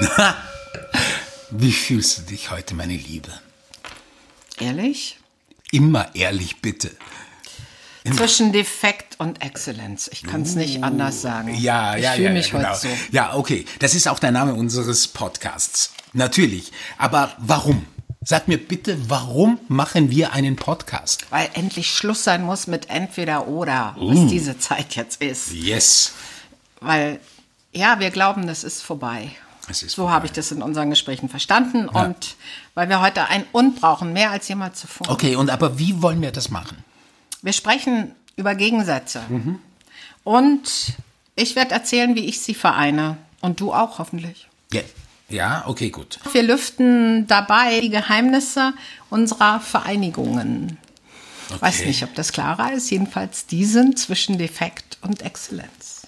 Wie fühlst du dich heute, meine Liebe? Ehrlich? Immer ehrlich, bitte. Zwischen Defekt und Exzellenz. Ich kann es nicht anders sagen. Ja, ich ja, fühle ja, mich ja, genau. heute so. Ja, okay. Das ist auch der Name unseres Podcasts. Natürlich. Aber warum? Sag mir bitte, warum machen wir einen Podcast? Weil endlich Schluss sein muss mit entweder oder, Uh. was diese Zeit jetzt ist. Yes. Weil, ja, wir glauben, das ist vorbei. So habe ich das in unseren Gesprächen verstanden. Und weil wir heute ein Und brauchen, mehr als jemals zuvor. Okay, und aber wie wollen wir das machen? Wir sprechen über Gegensätze. Mhm. Und ich werde erzählen, wie ich sie vereine. Und du auch hoffentlich. Ja, ja okay, gut. Wir lüften dabei die Geheimnisse unserer Vereinigungen. Weiß nicht, ob das klarer ist. Jedenfalls die sind zwischen Defekt und Exzellenz.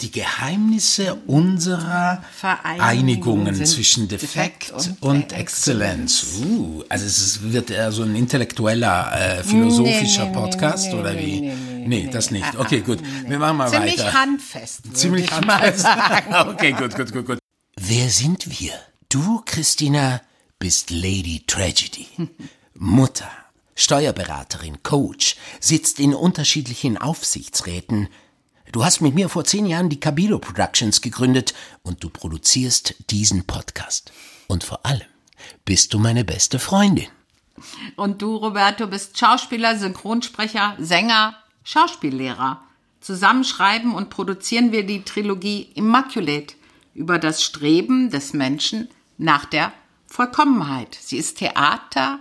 Die Geheimnisse unserer Vereinigungen Einigungen sind zwischen Defekt Defekt und, und Exzellenz. Uh, also es wird eher so ein intellektueller, äh, philosophischer Nee, nee, Podcast nee, oder wie? nee, das nicht. Ah, Okay, ah, gut. nee. Wir machen mal Ziemlich weiter. handfest. Ziemlich ich mal handfest. okay, gut, gut, gut, gut. Wer sind wir? Du, Christina, bist Lady Tragedy. Mutter, Steuerberaterin, Coach, sitzt in unterschiedlichen Aufsichtsräten. Du hast mit mir vor zehn Jahren die Cabilo Productions gegründet und du produzierst diesen Podcast. Und vor allem bist du meine beste Freundin. Und du, Roberto, bist Schauspieler, Synchronsprecher, Sänger, Schauspiellehrer. Zusammen schreiben und produzieren wir die Trilogie Immaculate über das Streben des Menschen nach der Vollkommenheit. Sie ist Theater,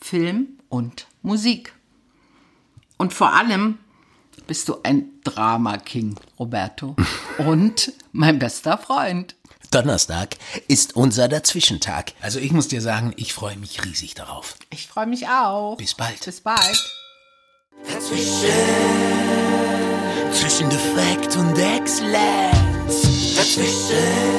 Film und Musik. Und vor allem bist du ein Drama-King, Roberto. Und mein bester Freund. Donnerstag ist unser Dazwischentag. Also ich muss dir sagen, ich freue mich riesig darauf. Ich freue mich auch. Bis bald. Bis bald. Zwischen Defekt und Exzellenz. Dazwischen.